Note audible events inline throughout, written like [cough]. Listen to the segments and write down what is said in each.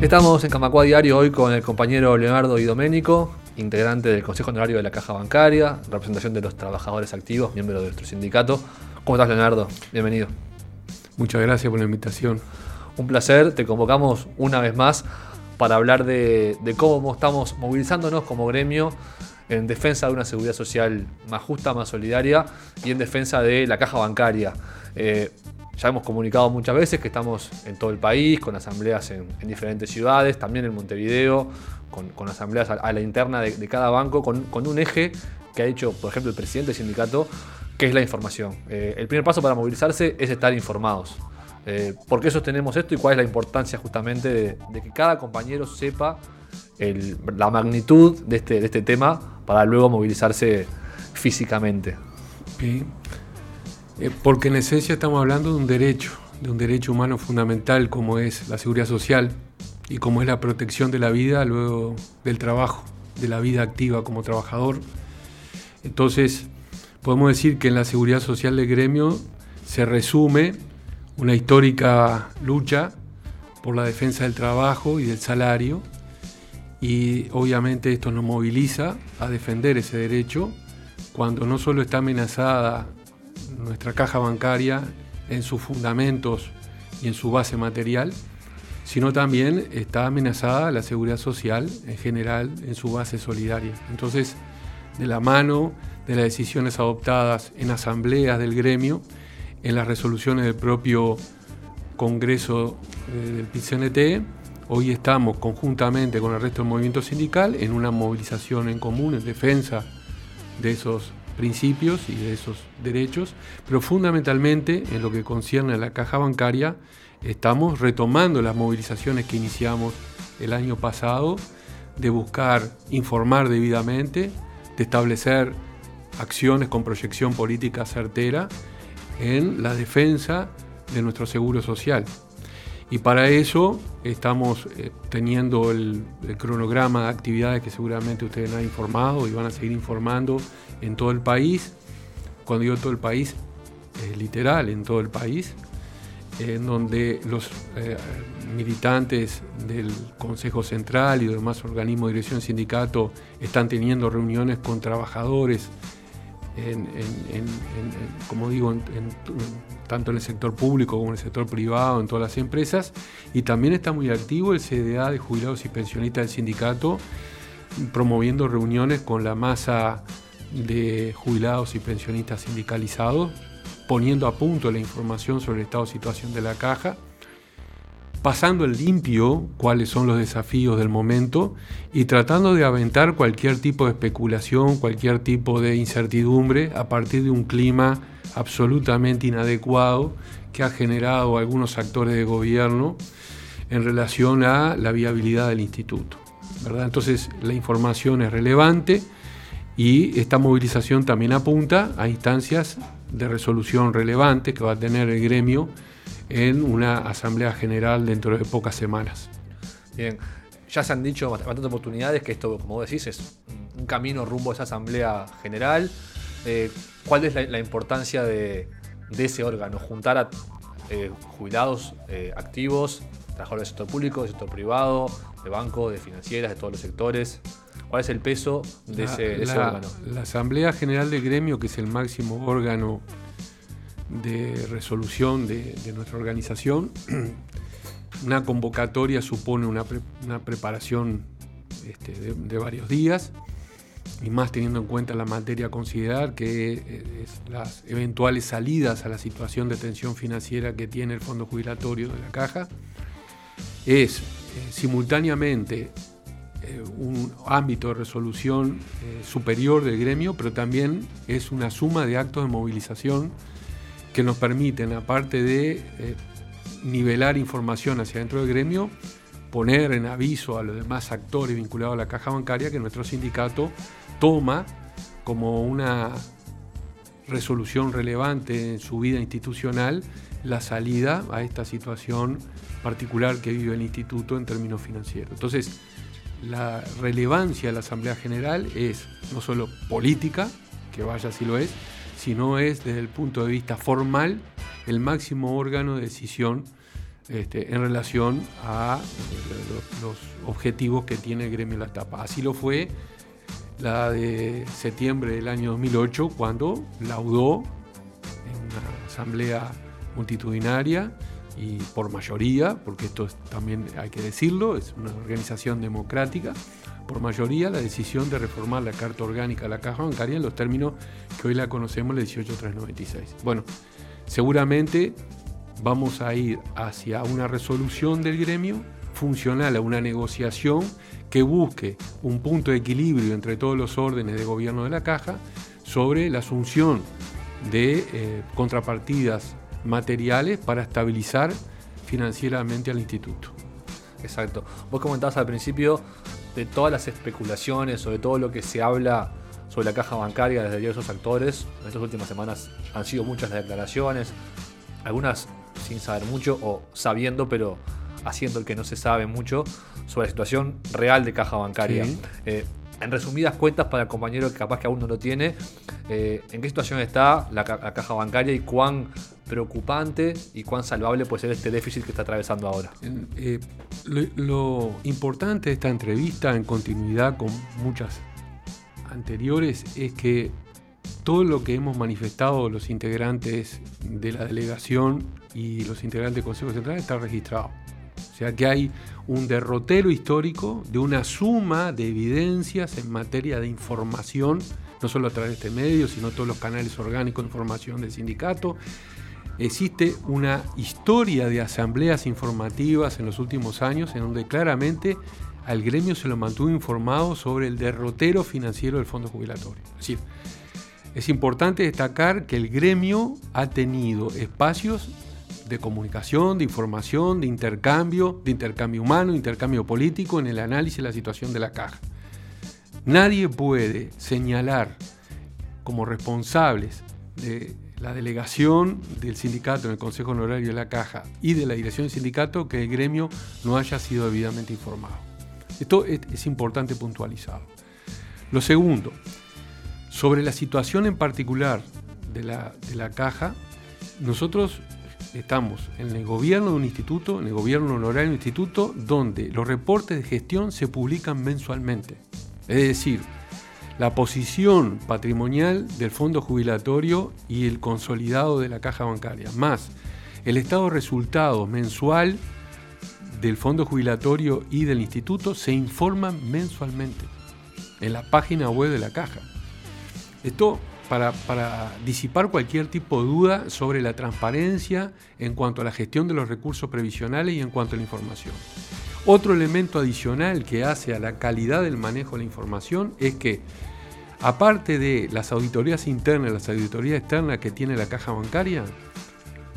Estamos en Camacua Diario hoy con el compañero Leonardo y Doménico, integrante del Consejo Honorario de la Caja Bancaria, representación de los trabajadores activos, miembro de nuestro sindicato. ¿Cómo estás, Leonardo? Bienvenido. Muchas gracias por la invitación. Un placer, te convocamos una vez más para hablar de, cómo estamos movilizándonos como gremio en defensa de una seguridad social más justa, más solidaria y en defensa de la caja bancaria. Eh, ya hemos comunicado muchas veces que estamos en todo el país, con asambleas en, diferentes ciudades, también en Montevideo, con, asambleas a, la interna de, cada banco, con, un eje que ha hecho, por ejemplo, el presidente del sindicato, que es la información. Eh, el primer paso para movilizarse es estar informados. Eh, ¿Por qué sostenemos esto y cuál es la importancia justamente de, que cada compañero sepa la magnitud de este, de este tema para luego movilizarse físicamente? Bien. Eh, porque en esencia estamos hablando de un derecho, de un derecho humano fundamental como es la seguridad social y como es la protección de la vida luego del trabajo, de la vida activa como trabajador. Entonces, podemos decir que en la seguridad social del gremio se resume una histórica lucha por la defensa del trabajo y del salario y obviamente esto nos moviliza a defender ese derecho cuando no solo está amenazada nuestra caja bancaria en sus fundamentos y en su base material, sino también está amenazada la seguridad social en general en su base solidaria. Entonces, de la mano de las decisiones adoptadas en asambleas del gremio, en las resoluciones del propio Congreso eh, del PCNT, hoy estamos conjuntamente con el resto del movimiento sindical en una movilización en común en defensa de esos principios y de esos derechos, pero fundamentalmente en lo que concierne a la caja bancaria, estamos retomando las movilizaciones que iniciamos el año pasado de buscar informar debidamente, de establecer acciones con proyección política certera en la defensa de nuestro seguro social. Y para eso estamos eh, teniendo el, cronograma de actividades que seguramente ustedes han informado y van a seguir informando en todo el país. Cuando digo todo el país, es literal, en todo el país, en donde los eh, militantes del Consejo Central y demás organismos de dirección sindicato están teniendo reuniones con trabajadores como digo, tanto en el sector público como en el sector privado, en todas las empresas. Y también está muy activo el CDA de jubilados y pensionistas del sindicato, promoviendo reuniones con la masa de jubilados y pensionistas sindicalizados, poniendo a punto la información sobre el estado de situación de la caja pasando el limpio cuáles son los desafíos del momento y tratando de aventar cualquier tipo de especulación, cualquier tipo de incertidumbre a partir de un clima absolutamente inadecuado que ha generado algunos actores de gobierno en relación a la viabilidad del instituto. ¿verdad? Entonces la información es relevante y esta movilización también apunta a instancias de resolución relevantes que va a tener el gremio en una asamblea general dentro de pocas semanas. Bien, ya se han dicho bastantes oportunidades que esto, como vos decís, es un camino rumbo a esa asamblea general. Eh, ¿Cuál es la, importancia de, ese órgano? Juntar a eh, jubilados eh, activos, trabajadores del sector público, del sector privado, de bancos, de financieras, de todos los sectores. ¿Cuál es el peso de, ese, órgano? La Asamblea General del Gremio, que es el máximo órgano de resolución de, nuestra organización. [clears throat] Una convocatoria supone una, preparación este, de, varios días y más teniendo en cuenta la materia a considerar que es las eventuales salidas a la situación de tensión financiera que tiene el fondo jubilatorio de la caja, es eh, simultáneamente eh, un ámbito de resolución eh, superior del gremio, pero también es una suma de actos de movilización que nos permiten, aparte de eh, nivelar información hacia dentro del gremio, poner en aviso a los demás actores vinculados a la caja bancaria que nuestro sindicato toma como una resolución relevante en su vida institucional la salida a esta situación particular que vive el instituto en términos financieros. Entonces, la relevancia de la Asamblea General es no solo política, que vaya si lo es, sino es desde el punto de vista formal el máximo órgano de decisión este, en relación a los, objetivos que tiene el gremio La Tapa. Así lo fue la de septiembre del año 2008, cuando laudó en una asamblea multitudinaria y por mayoría, porque esto también hay que decirlo, es una organización democrática, por mayoría la decisión de reformar la Carta Orgánica de la Caja Bancaria en los términos que hoy la conocemos, la 18396. Bueno, seguramente vamos a ir hacia una resolución del gremio funcional a una negociación que busque un punto de equilibrio entre todos los órdenes de gobierno de la caja sobre la asunción de eh, contrapartidas materiales para estabilizar financieramente al instituto. Exacto. Vos comentabas al principio de todas las especulaciones, sobre todo lo que se habla sobre la caja bancaria desde diversos actores. En estas últimas semanas han sido muchas las declaraciones, algunas sin saber mucho o sabiendo, pero haciendo el que no se sabe mucho sobre la situación real de caja bancaria. Eh, en resumidas cuentas, para el compañero que capaz que aún no lo tiene, eh, ¿en qué situación está la, caja bancaria y cuán preocupante y cuán salvable puede ser este déficit que está atravesando ahora? Eh, lo, importante de esta entrevista, en continuidad con muchas anteriores, es que todo lo que hemos manifestado los integrantes de la delegación y los integrantes del Consejo Central está registrado. O sea que hay un derrotero histórico de una suma de evidencias en materia de información, no solo a través de este medio, sino todos los canales orgánicos de información del sindicato. Existe una historia de asambleas informativas en los últimos años en donde claramente al gremio se lo mantuvo informado sobre el derrotero financiero del fondo jubilatorio. Es decir, es importante destacar que el gremio ha tenido espacios de comunicación, de información, de intercambio, de intercambio humano, intercambio político en el análisis de la situación de la caja. Nadie puede señalar como responsables de la delegación del sindicato en el Consejo Honorario de la Caja y de la dirección del sindicato que el gremio no haya sido debidamente informado. Esto es, importante puntualizarlo. Lo segundo, sobre la situación en particular de la, de la caja, nosotros estamos en el gobierno de un instituto, en el gobierno honorario de un instituto, donde los reportes de gestión se publican mensualmente. Es decir, la posición patrimonial del fondo jubilatorio y el consolidado de la caja bancaria, más el estado de resultados mensual del fondo jubilatorio y del instituto se informan mensualmente en la página web de la caja. Esto para, disipar cualquier tipo de duda sobre la transparencia en cuanto a la gestión de los recursos previsionales y en cuanto a la información. Otro elemento adicional que hace a la calidad del manejo de la información es que, aparte de las auditorías internas las auditorías externas que tiene la caja bancaria,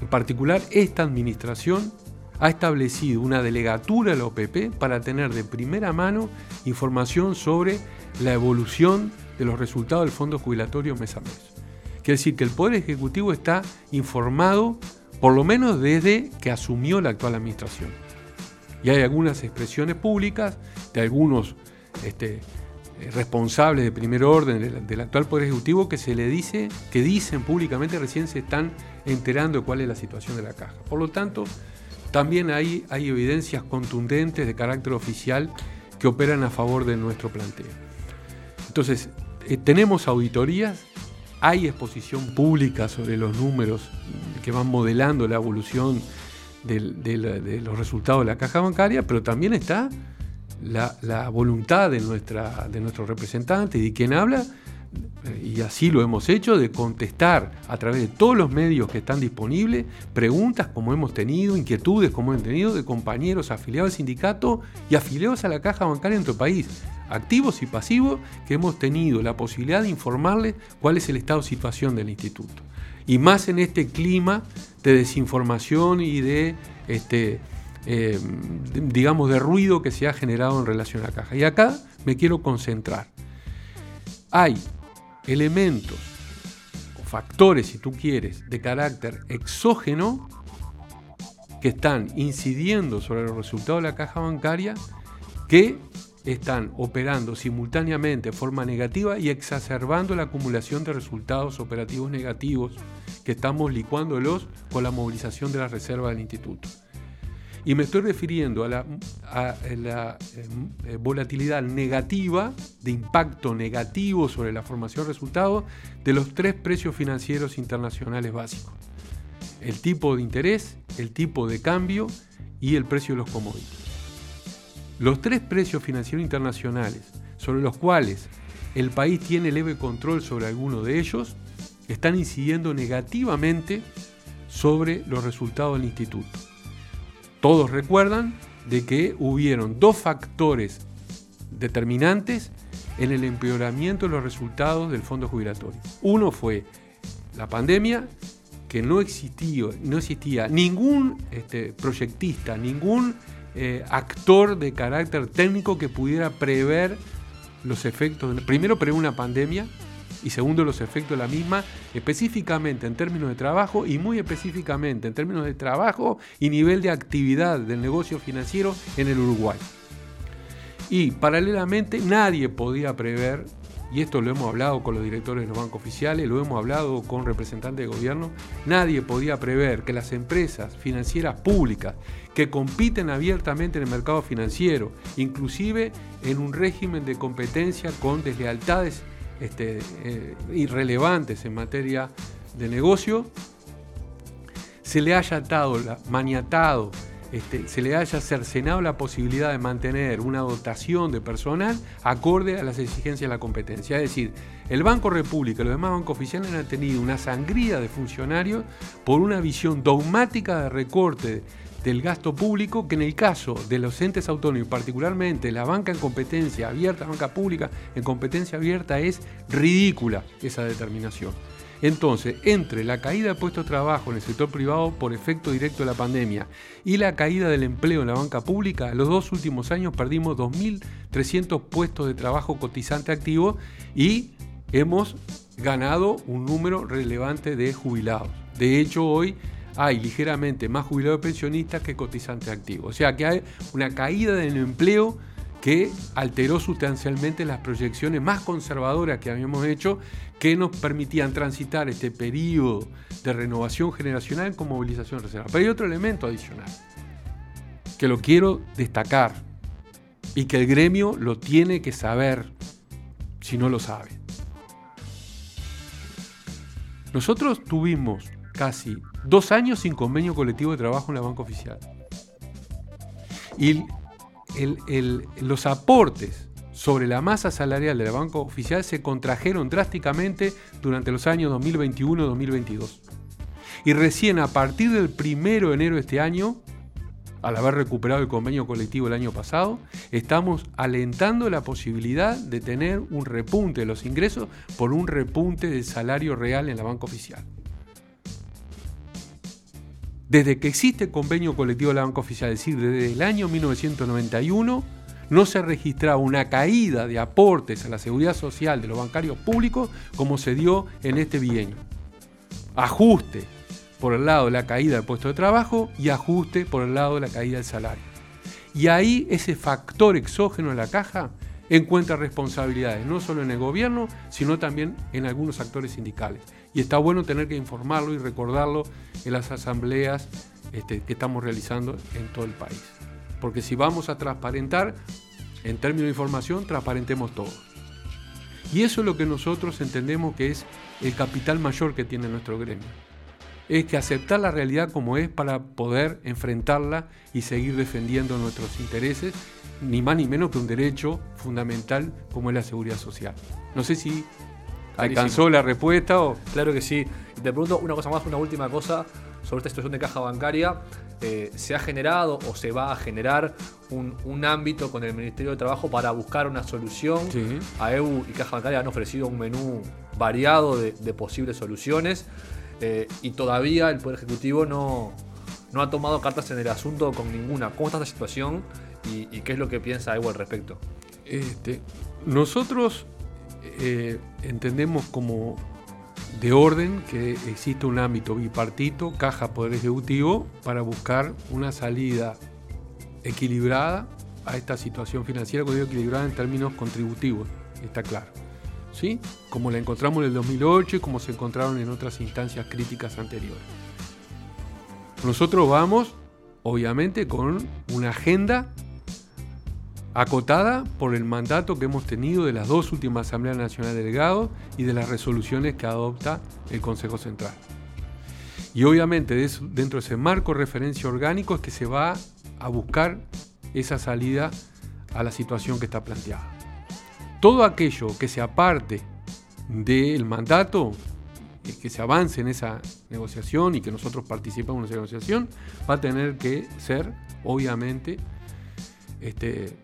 en particular esta administración ha establecido una delegatura de la OPP para tener de primera mano información sobre la evolución de los resultados del fondo jubilatorio mes a mes. Quiere decir que el Poder Ejecutivo está informado, por lo menos desde que asumió la actual administración. Y hay algunas expresiones públicas de algunos este, responsables de primer orden del, actual Poder Ejecutivo que se le dice, que dicen públicamente recién se están enterando de cuál es la situación de la caja. Por lo tanto, también hay, hay evidencias contundentes de carácter oficial que operan a favor de nuestro planteo. Entonces, eh, tenemos auditorías, hay exposición pública sobre los números que van modelando la evolución de, los resultados de la caja bancaria, pero también está la, voluntad de, nuestra, de nuestro representante y de quien habla, eh, y así lo hemos hecho, de contestar a través de todos los medios que están disponibles preguntas como hemos tenido, inquietudes como hemos tenido de compañeros afiliados al sindicato y afiliados a la caja bancaria en nuestro país activos y pasivos, que hemos tenido la posibilidad de informarles cuál es el estado de situación del instituto. Y más en este clima de desinformación y de, este, eh, digamos, de ruido que se ha generado en relación a la caja. Y acá me quiero concentrar. Hay elementos o factores, si tú quieres, de carácter exógeno que están incidiendo sobre los resultados de la caja bancaria que están operando simultáneamente de forma negativa y exacerbando la acumulación de resultados operativos negativos que estamos licuándolos con la movilización de la reserva del instituto. Y me estoy refiriendo a la, la eh, volatilidad negativa, de impacto negativo sobre la formación de resultados de los tres precios financieros internacionales básicos. El tipo de interés, el tipo de cambio y el precio de los commodities. Los tres precios financieros internacionales sobre los cuales el país tiene leve control sobre alguno de ellos están incidiendo negativamente sobre los resultados del instituto. Todos recuerdan de que hubieron dos factores determinantes en el empeoramiento de los resultados del fondo jubilatorio. Uno fue la pandemia, que no existía, no existía ningún este, proyectista, ningún eh, actor de carácter técnico que pudiera prever los efectos, primero prever una pandemia y segundo los efectos de la misma, específicamente en términos de trabajo y muy específicamente en términos de trabajo y nivel de actividad del negocio financiero en el Uruguay. Y paralelamente nadie podía prever, y esto lo hemos hablado con los directores de los bancos oficiales, lo hemos hablado con representantes de gobierno, nadie podía prever que las empresas financieras públicas que compiten abiertamente en el mercado financiero, inclusive en un régimen de competencia con deslealtades este, eh, irrelevantes en materia de negocio, se le haya atado, maniatado, este, se le haya cercenado la posibilidad de mantener una dotación de personal acorde a las exigencias de la competencia. Es decir, el Banco República y los demás bancos oficiales han tenido una sangría de funcionarios por una visión dogmática de recorte del gasto público que en el caso de los entes autónomos, particularmente la banca en competencia abierta, banca pública en competencia abierta, es ridícula esa determinación. Entonces, entre la caída de puestos de trabajo en el sector privado por efecto directo de la pandemia y la caída del empleo en la banca pública, los dos últimos años perdimos 2.300 puestos de trabajo cotizante activo y hemos ganado un número relevante de jubilados. De hecho, hoy hay ligeramente más jubilados pensionistas que cotizantes activos. O sea que hay una caída del empleo que alteró sustancialmente las proyecciones más conservadoras que habíamos hecho, que nos permitían transitar este periodo de renovación generacional con movilización reserva. Pero hay otro elemento adicional, que lo quiero destacar, y que el gremio lo tiene que saber, si no lo sabe. Nosotros tuvimos casi dos años sin convenio colectivo de trabajo en la banca oficial. Y los aportes sobre la masa salarial de la banca oficial se contrajeron drásticamente durante los años 2021-2022. Y recién a partir del 1 de enero de este año, al haber recuperado el convenio colectivo el año pasado, estamos alentando la posibilidad de tener un repunte de los ingresos por un repunte del salario real en la banca oficial. Desde que existe convenio colectivo de la banca oficial, es decir, desde el año 1991, no se registraba una caída de aportes a la seguridad social de los bancarios públicos como se dio en este bienio. Ajuste por el lado de la caída del puesto de trabajo y ajuste por el lado de la caída del salario. Y ahí ese factor exógeno en la caja encuentra responsabilidades, no solo en el gobierno, sino también en algunos actores sindicales. Y está bueno tener que informarlo y recordarlo en las asambleas este, que estamos realizando en todo el país. Porque si vamos a transparentar, en términos de información, transparentemos todo. Y eso es lo que nosotros entendemos que es el capital mayor que tiene nuestro gremio. Es que aceptar la realidad como es para poder enfrentarla y seguir defendiendo nuestros intereses, ni más ni menos que un derecho fundamental como es la seguridad social. No sé si ¿Alcanzó la respuesta? O? Claro que sí. te pregunto una cosa más, una última cosa sobre esta situación de caja bancaria. Eh, ¿Se ha generado o se va a generar un, ámbito con el Ministerio de Trabajo para buscar una solución? A EU y Caja Bancaria han ofrecido un menú variado de, posibles soluciones eh, y todavía el Poder Ejecutivo no, no ha tomado cartas en el asunto con ninguna. ¿Cómo está esta situación y, qué es lo que piensa EU al respecto? Este, nosotros eh, entendemos como de orden que existe un ámbito bipartito, caja poder ejecutivo, para buscar una salida equilibrada a esta situación financiera, equilibrada en términos contributivos, está claro. Como la encontramos en el 2008 y como se encontraron en otras instancias críticas anteriores. Nosotros vamos obviamente con una agenda acotada por el mandato que hemos tenido de las dos últimas Asambleas Nacionales de Delegados y de las resoluciones que adopta el Consejo Central. Y obviamente dentro de ese marco referencia orgánico es que se va a buscar esa salida a la situación que está planteada. Todo aquello que se aparte del mandato, que se avance en esa negociación y que nosotros participemos en esa negociación, va a tener que ser, obviamente, este,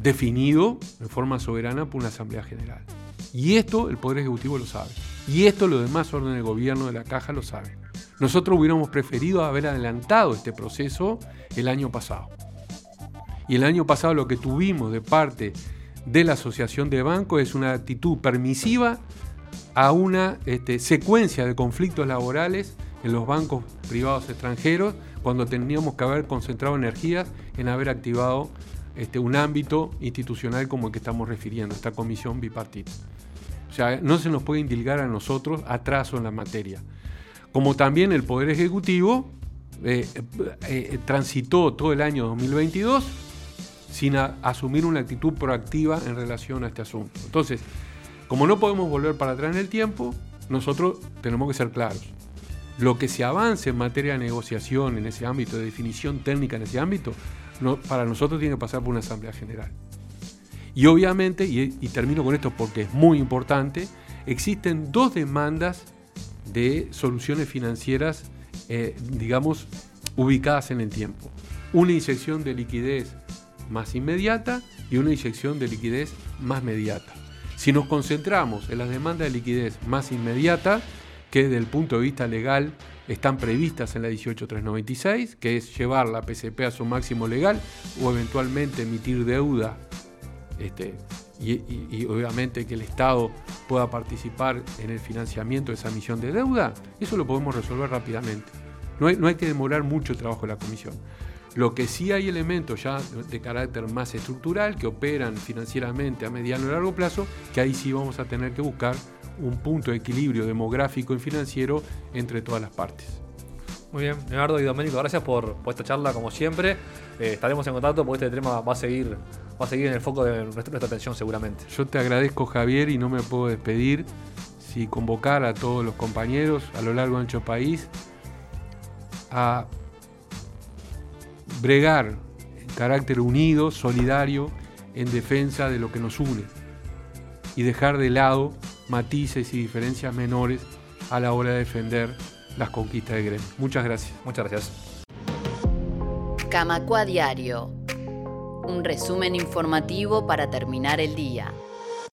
definido de forma soberana por una Asamblea General. Y esto el Poder Ejecutivo lo sabe. Y esto los demás órdenes de gobierno de la Caja lo saben. Nosotros hubiéramos preferido haber adelantado este proceso el año pasado. Y el año pasado lo que tuvimos de parte de la Asociación de Bancos es una actitud permisiva a una este, secuencia de conflictos laborales en los bancos privados extranjeros cuando teníamos que haber concentrado energías en haber activado este, un ámbito institucional como el que estamos refiriendo, esta comisión bipartita. O sea, no se nos puede indilgar a nosotros atraso en la materia. Como también el Poder Ejecutivo eh, eh, transitó todo el año 2022 sin asumir una actitud proactiva en relación a este asunto. Entonces, como no podemos volver para atrás en el tiempo, nosotros tenemos que ser claros. Lo que se avance en materia de negociación en ese ámbito, de definición técnica en ese ámbito, para nosotros tiene que pasar por una asamblea general. Y obviamente, y, termino con esto porque es muy importante, existen dos demandas de soluciones financieras, eh, digamos, ubicadas en el tiempo. Una inyección de liquidez más inmediata y una inyección de liquidez más mediata. Si nos concentramos en las demandas de liquidez más inmediata, que desde el punto de vista legal están previstas en la 18396, que es llevar la PCP a su máximo legal o eventualmente emitir deuda este, y, obviamente que el Estado pueda participar en el financiamiento de esa emisión de deuda, eso lo podemos resolver rápidamente. No hay, no hay que demorar mucho el trabajo de la Comisión. Lo que sí hay elementos ya de carácter más estructural que operan financieramente a mediano y largo plazo, que ahí sí vamos a tener que buscar un punto de equilibrio demográfico y financiero entre todas las partes. Muy bien, Leonardo y Domenico, gracias por, esta charla como siempre. Eh, estaremos en contacto porque este tema va a seguir, va a seguir en el foco de nuestra, atención seguramente. Yo te agradezco Javier y no me puedo despedir si convocar a todos los compañeros a lo largo y ancho país a bregar en carácter unido, solidario, en defensa de lo que nos une y dejar de lado matices y diferencias menores a la hora de defender las conquistas de gremio. Muchas gracias. Muchas gracias. Camacua Diario. Un resumen informativo para terminar el día.